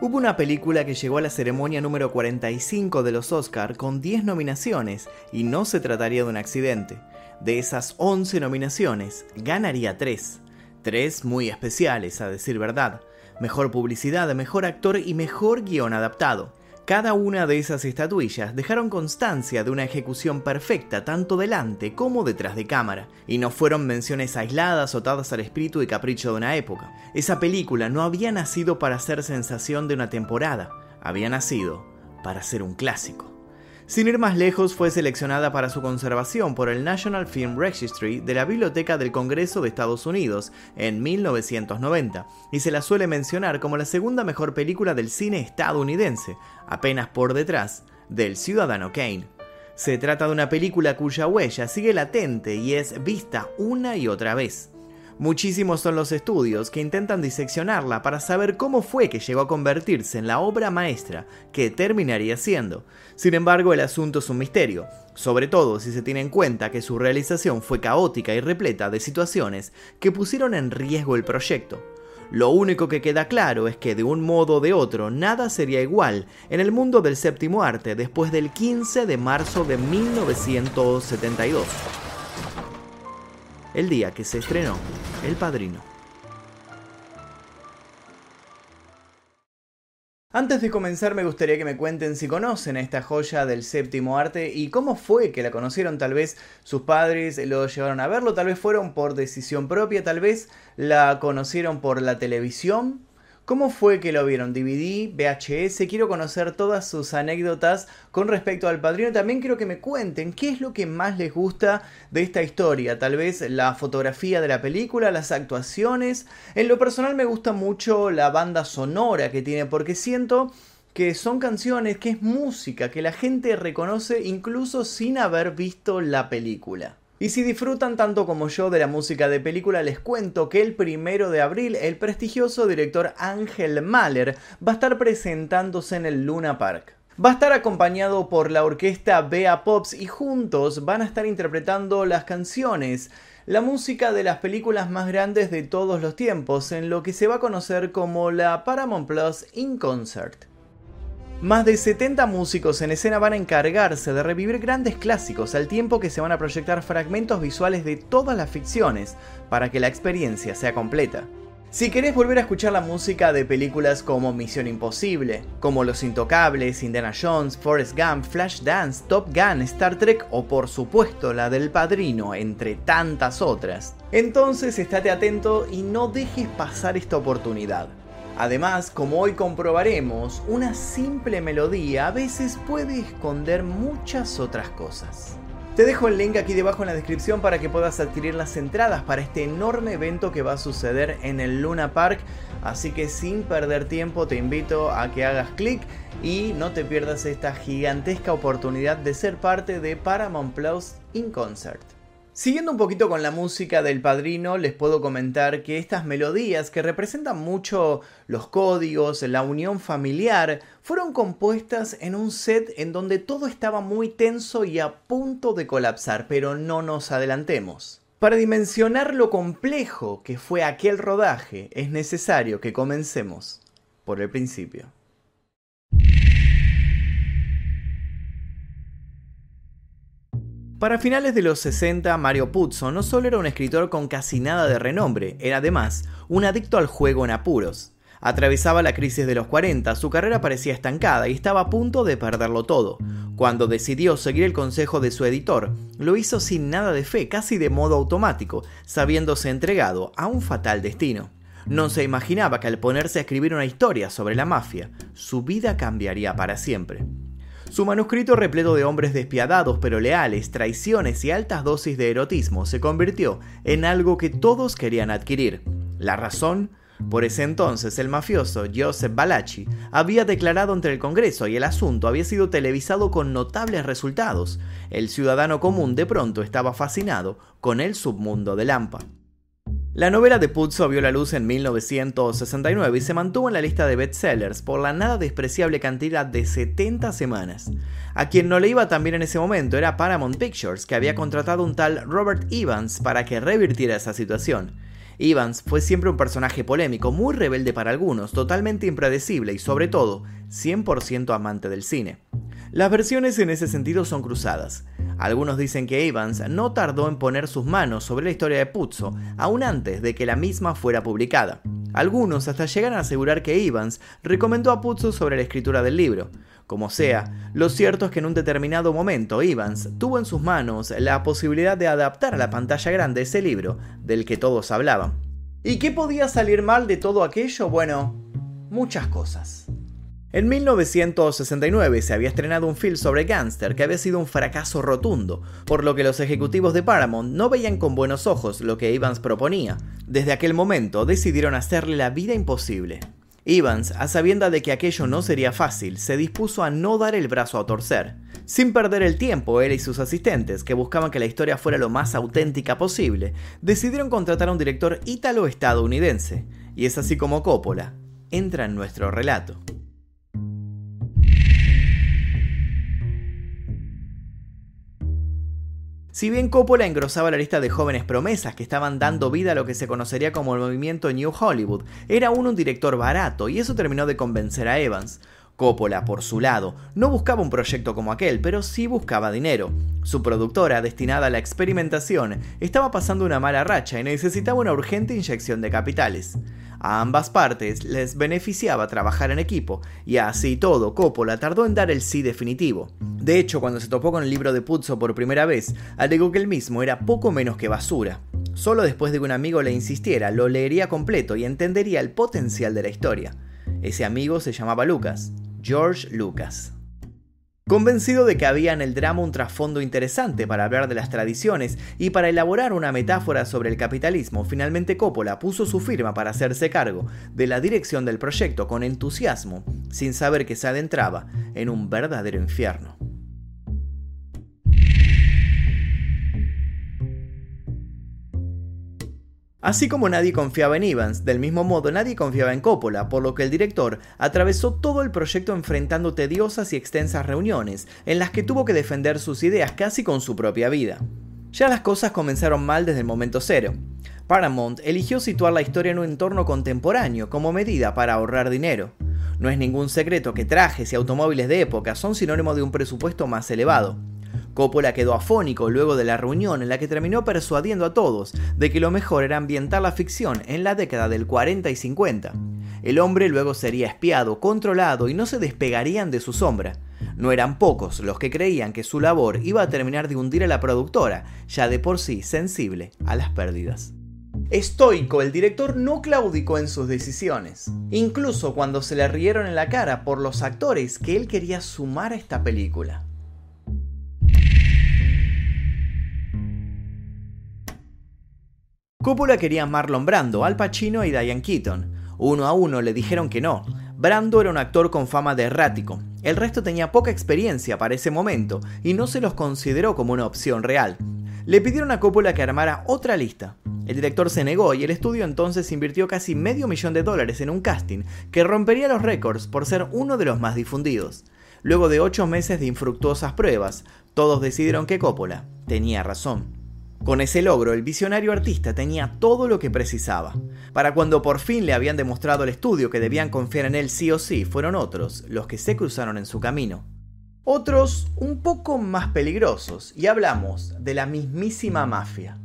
Hubo una película que llegó a la ceremonia número 45 de los Oscar con 10 nominaciones y no se trataría de un accidente. De esas 11 nominaciones, ganaría 3. 3 muy especiales, a decir verdad. Mejor publicidad, mejor actor y mejor guion adaptado. Cada una de esas estatuillas dejaron constancia de una ejecución perfecta tanto delante como detrás de cámara, y no fueron menciones aisladas atadas al espíritu y capricho de una época. Esa película no había nacido para ser sensación de una temporada, había nacido para ser un clásico. Sin ir más lejos, fue seleccionada para su conservación por el National Film Registry de la Biblioteca del Congreso de Estados Unidos en 1990, y se la suele mencionar como la segunda mejor película del cine estadounidense, apenas por detrás del Ciudadano Kane. Se trata de una película cuya huella sigue latente y es vista una y otra vez. Muchísimos son los estudios que intentan diseccionarla para saber cómo fue que llegó a convertirse en la obra maestra que terminaría siendo. Sin embargo, el asunto es un misterio, sobre todo si se tiene en cuenta que su realización fue caótica y repleta de situaciones que pusieron en riesgo el proyecto. Lo único que queda claro es que de un modo o de otro nada sería igual en el mundo del séptimo arte después del 15 de marzo de 1972 el día que se estrenó El Padrino. Antes de comenzar me gustaría que me cuenten si conocen a esta joya del séptimo arte y cómo fue que la conocieron, tal vez sus padres lo llevaron a verlo, tal vez fueron por decisión propia, tal vez la conocieron por la televisión, ¿Cómo fue que lo vieron? ¿DVD? ¿VHS? Quiero conocer todas sus anécdotas con respecto al padrino. También quiero que me cuenten qué es lo que más les gusta de esta historia. Tal vez la fotografía de la película, las actuaciones. En lo personal me gusta mucho la banda sonora que tiene porque siento que son canciones, que es música, que la gente reconoce incluso sin haber visto la película. Y si disfrutan tanto como yo de la música de película, les cuento que el primero de abril el prestigioso director Ángel Mahler va a estar presentándose en el Luna Park. Va a estar acompañado por la orquesta Bea Pops y juntos van a estar interpretando las canciones, la música de las películas más grandes de todos los tiempos, en lo que se va a conocer como la Paramount Plus In Concert. Más de 70 músicos en escena van a encargarse de revivir grandes clásicos al tiempo que se van a proyectar fragmentos visuales de todas las ficciones para que la experiencia sea completa. Si querés volver a escuchar la música de películas como Misión Imposible, como Los Intocables, Indiana Jones, Forrest Gump, Flashdance, Top Gun, Star Trek o por supuesto la del Padrino, entre tantas otras, entonces estate atento y no dejes pasar esta oportunidad. Además, como hoy comprobaremos, una simple melodía a veces puede esconder muchas otras cosas. Te dejo el link aquí debajo en la descripción para que puedas adquirir las entradas para este enorme evento que va a suceder en el Luna Park. Así que sin perder tiempo te invito a que hagas clic y no te pierdas esta gigantesca oportunidad de ser parte de Paramount Plus in Concert. Siguiendo un poquito con la música del padrino, les puedo comentar que estas melodías que representan mucho los códigos, la unión familiar, fueron compuestas en un set en donde todo estaba muy tenso y a punto de colapsar, pero no nos adelantemos. Para dimensionar lo complejo que fue aquel rodaje, es necesario que comencemos por el principio. Para finales de los 60, Mario Puzo no solo era un escritor con casi nada de renombre, era además un adicto al juego en apuros. Atravesaba la crisis de los 40, su carrera parecía estancada y estaba a punto de perderlo todo. Cuando decidió seguir el consejo de su editor, lo hizo sin nada de fe, casi de modo automático, sabiéndose entregado a un fatal destino. No se imaginaba que al ponerse a escribir una historia sobre la mafia, su vida cambiaría para siempre. Su manuscrito repleto de hombres despiadados pero leales, traiciones y altas dosis de erotismo se convirtió en algo que todos querían adquirir. La razón por ese entonces, el mafioso Joseph Balachi había declarado ante el Congreso y el asunto había sido televisado con notables resultados. El ciudadano común de pronto estaba fascinado con el submundo de Lampa. La novela de Puzo vio la luz en 1969 y se mantuvo en la lista de bestsellers por la nada despreciable cantidad de 70 semanas. A quien no le iba tan bien en ese momento era Paramount Pictures, que había contratado un tal Robert Evans para que revirtiera esa situación. Evans fue siempre un personaje polémico, muy rebelde para algunos, totalmente impredecible y sobre todo 100% amante del cine. Las versiones en ese sentido son cruzadas. Algunos dicen que Evans no tardó en poner sus manos sobre la historia de Puzo, aún antes de que la misma fuera publicada. Algunos hasta llegan a asegurar que Evans recomendó a Puzo sobre la escritura del libro. Como sea, lo cierto es que en un determinado momento Evans tuvo en sus manos la posibilidad de adaptar a la pantalla grande ese libro del que todos hablaban. ¿Y qué podía salir mal de todo aquello? Bueno, muchas cosas. En 1969 se había estrenado un film sobre Gangster que había sido un fracaso rotundo, por lo que los ejecutivos de Paramount no veían con buenos ojos lo que Evans proponía. Desde aquel momento decidieron hacerle la vida imposible. Evans, a sabienda de que aquello no sería fácil, se dispuso a no dar el brazo a torcer. Sin perder el tiempo, él y sus asistentes, que buscaban que la historia fuera lo más auténtica posible, decidieron contratar a un director ítalo-estadounidense. Y es así como Coppola entra en nuestro relato. Si bien Coppola engrosaba la lista de jóvenes promesas que estaban dando vida a lo que se conocería como el movimiento New Hollywood, era aún un director barato y eso terminó de convencer a Evans. Coppola, por su lado, no buscaba un proyecto como aquel, pero sí buscaba dinero. Su productora, destinada a la experimentación, estaba pasando una mala racha y necesitaba una urgente inyección de capitales. A ambas partes les beneficiaba trabajar en equipo, y así todo, Coppola tardó en dar el sí definitivo. De hecho, cuando se topó con el libro de Puzo por primera vez, alegó que el mismo era poco menos que basura. Solo después de que un amigo le insistiera, lo leería completo y entendería el potencial de la historia. Ese amigo se llamaba Lucas, George Lucas. Convencido de que había en el drama un trasfondo interesante para hablar de las tradiciones y para elaborar una metáfora sobre el capitalismo, finalmente Coppola puso su firma para hacerse cargo de la dirección del proyecto con entusiasmo, sin saber que se adentraba en un verdadero infierno. Así como nadie confiaba en Evans, del mismo modo nadie confiaba en Coppola, por lo que el director atravesó todo el proyecto enfrentando tediosas y extensas reuniones, en las que tuvo que defender sus ideas casi con su propia vida. Ya las cosas comenzaron mal desde el momento cero. Paramount eligió situar la historia en un entorno contemporáneo como medida para ahorrar dinero. No es ningún secreto que trajes y automóviles de época son sinónimo de un presupuesto más elevado. Coppola quedó afónico luego de la reunión en la que terminó persuadiendo a todos de que lo mejor era ambientar la ficción en la década del 40 y 50. El hombre luego sería espiado, controlado y no se despegarían de su sombra. No eran pocos los que creían que su labor iba a terminar de hundir a la productora, ya de por sí sensible a las pérdidas. Estoico, el director no claudicó en sus decisiones, incluso cuando se le rieron en la cara por los actores que él quería sumar a esta película. Coppola quería a Marlon Brando, Al Pacino y Diane Keaton. Uno a uno le dijeron que no. Brando era un actor con fama de errático. El resto tenía poca experiencia para ese momento y no se los consideró como una opción real. Le pidieron a Coppola que armara otra lista. El director se negó y el estudio entonces invirtió casi medio millón de dólares en un casting que rompería los récords por ser uno de los más difundidos. Luego de ocho meses de infructuosas pruebas, todos decidieron que Coppola tenía razón. Con ese logro, el visionario artista tenía todo lo que precisaba. Para cuando por fin le habían demostrado al estudio que debían confiar en él sí o sí, fueron otros los que se cruzaron en su camino. Otros un poco más peligrosos, y hablamos de la mismísima mafia.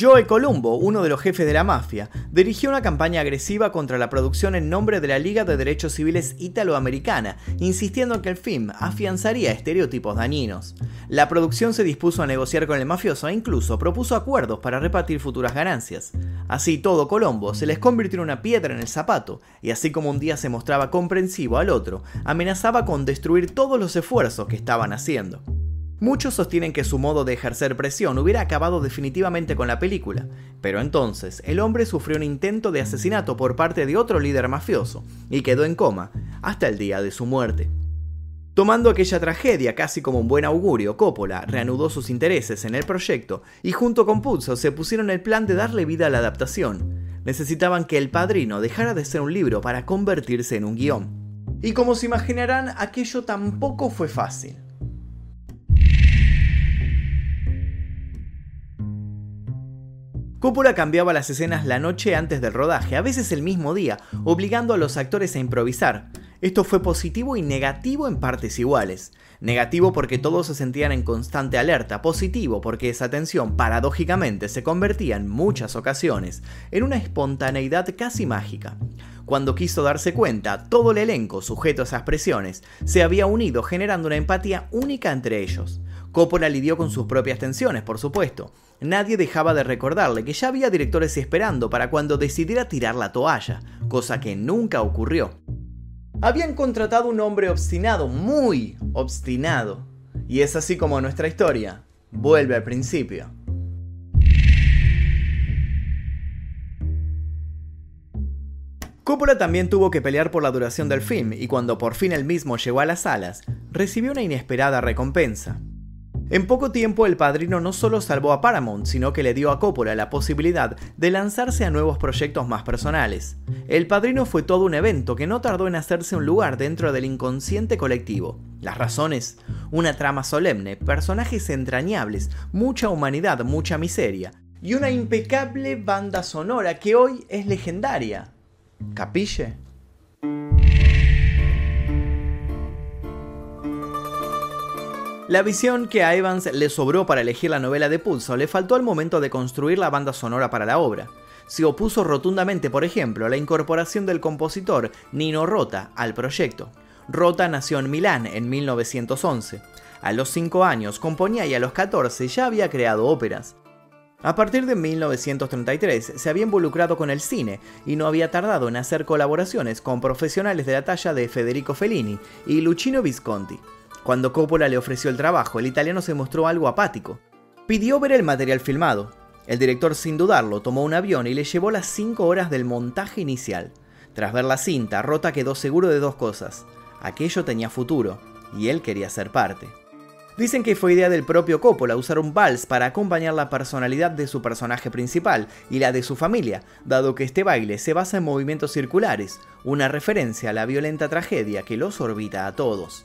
Joe Columbo, uno de los jefes de la mafia, dirigió una campaña agresiva contra la producción en nombre de la Liga de Derechos Civiles Italoamericana, insistiendo en que el film afianzaría estereotipos dañinos. La producción se dispuso a negociar con el mafioso e incluso propuso acuerdos para repartir futuras ganancias. Así todo Colombo se les convirtió en una piedra en el zapato, y así como un día se mostraba comprensivo al otro, amenazaba con destruir todos los esfuerzos que estaban haciendo. Muchos sostienen que su modo de ejercer presión hubiera acabado definitivamente con la película, pero entonces el hombre sufrió un intento de asesinato por parte de otro líder mafioso y quedó en coma hasta el día de su muerte. Tomando aquella tragedia casi como un buen augurio, Coppola reanudó sus intereses en el proyecto y junto con Puzo se pusieron el plan de darle vida a la adaptación. Necesitaban que El Padrino dejara de ser un libro para convertirse en un guion. Y como se imaginarán, aquello tampoco fue fácil. Coppola cambiaba las escenas la noche antes del rodaje, a veces el mismo día, obligando a los actores a improvisar. Esto fue positivo y negativo en partes iguales. Negativo porque todos se sentían en constante alerta, positivo porque esa tensión paradójicamente se convertía en muchas ocasiones en una espontaneidad casi mágica. Cuando quiso darse cuenta, todo el elenco sujeto a esas presiones se había unido generando una empatía única entre ellos. Coppola lidió con sus propias tensiones, por supuesto. Nadie dejaba de recordarle que ya había directores esperando para cuando decidiera tirar la toalla, cosa que nunca ocurrió. Habían contratado un hombre obstinado, muy obstinado. Y es así como nuestra historia vuelve al principio. Coppola también tuvo que pelear por la duración del film y cuando por fin el mismo llegó a las salas, recibió una inesperada recompensa. En poco tiempo el padrino no solo salvó a Paramount, sino que le dio a Coppola la posibilidad de lanzarse a nuevos proyectos más personales. El padrino fue todo un evento que no tardó en hacerse un lugar dentro del inconsciente colectivo. Las razones, una trama solemne, personajes entrañables, mucha humanidad, mucha miseria, y una impecable banda sonora que hoy es legendaria. ¿Capille? La visión que a Evans le sobró para elegir la novela de Pulso le faltó al momento de construir la banda sonora para la obra. Se opuso rotundamente, por ejemplo, a la incorporación del compositor Nino Rota al proyecto. Rota nació en Milán en 1911. A los 5 años componía y a los 14 ya había creado óperas. A partir de 1933 se había involucrado con el cine y no había tardado en hacer colaboraciones con profesionales de la talla de Federico Fellini y Luchino Visconti. Cuando Coppola le ofreció el trabajo, el italiano se mostró algo apático. Pidió ver el material filmado. El director, sin dudarlo, tomó un avión y le llevó las 5 horas del montaje inicial. Tras ver la cinta, Rota quedó seguro de dos cosas. Aquello tenía futuro, y él quería ser parte. Dicen que fue idea del propio Coppola usar un vals para acompañar la personalidad de su personaje principal y la de su familia, dado que este baile se basa en movimientos circulares, una referencia a la violenta tragedia que los orbita a todos.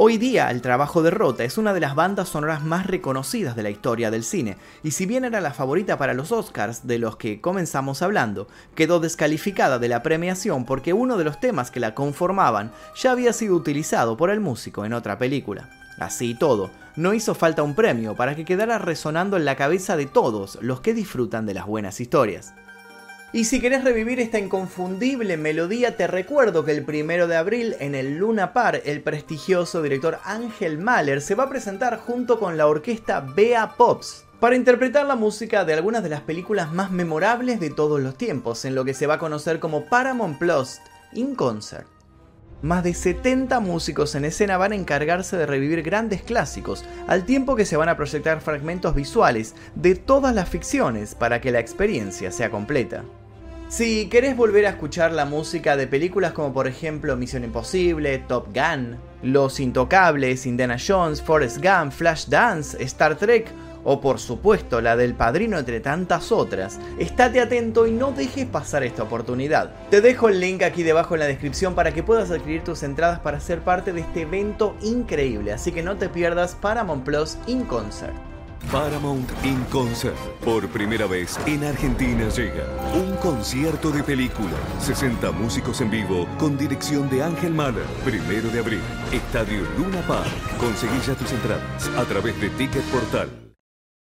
Hoy día el trabajo de Rota es una de las bandas sonoras más reconocidas de la historia del cine, y si bien era la favorita para los Oscars de los que comenzamos hablando, quedó descalificada de la premiación porque uno de los temas que la conformaban ya había sido utilizado por el músico en otra película. Así y todo, no hizo falta un premio para que quedara resonando en la cabeza de todos los que disfrutan de las buenas historias. Y si querés revivir esta inconfundible melodía, te recuerdo que el primero de abril en el Luna Par, el prestigioso director Ángel Mahler se va a presentar junto con la orquesta Bea Pops para interpretar la música de algunas de las películas más memorables de todos los tiempos, en lo que se va a conocer como Paramount Plus in Concert. Más de 70 músicos en escena van a encargarse de revivir grandes clásicos, al tiempo que se van a proyectar fragmentos visuales de todas las ficciones para que la experiencia sea completa. Si querés volver a escuchar la música de películas como por ejemplo Misión Imposible, Top Gun, Los Intocables, Indiana Jones, Forrest Gump, Flashdance, Star Trek o por supuesto la del padrino entre tantas otras, estate atento y no dejes pasar esta oportunidad. Te dejo el link aquí debajo en la descripción para que puedas adquirir tus entradas para ser parte de este evento increíble, así que no te pierdas Paramount Plus in Concert. Paramount in Concert. Por primera vez en Argentina llega un concierto de película. 60 músicos en vivo con dirección de Ángel Mahler. Primero de abril. Estadio Luna Park. Conseguí ya tus entradas a través de Ticket Portal.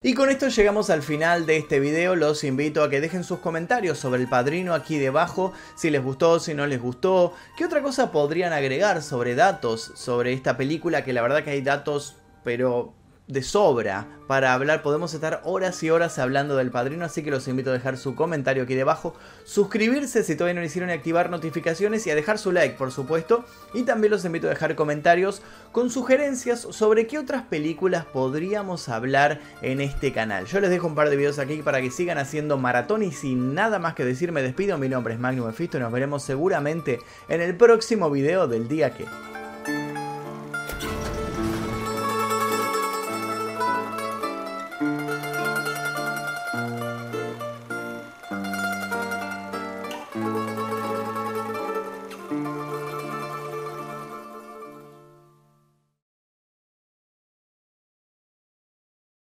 Y con esto llegamos al final de este video, los invito a que dejen sus comentarios sobre el padrino aquí debajo, si les gustó, si no les gustó, qué otra cosa podrían agregar sobre datos sobre esta película, que la verdad que hay datos, pero de sobra para hablar. Podemos estar horas y horas hablando del padrino, así que los invito a dejar su comentario aquí debajo, suscribirse si todavía no lo hicieron y activar notificaciones y a dejar su like, por supuesto. Y también los invito a dejar comentarios con sugerencias sobre qué otras películas podríamos hablar en este canal. Yo les dejo un par de videos aquí para que sigan haciendo maratón y sin nada más que decir me despido. Mi nombre es Magnum Efisto y nos veremos seguramente en el próximo video del día que...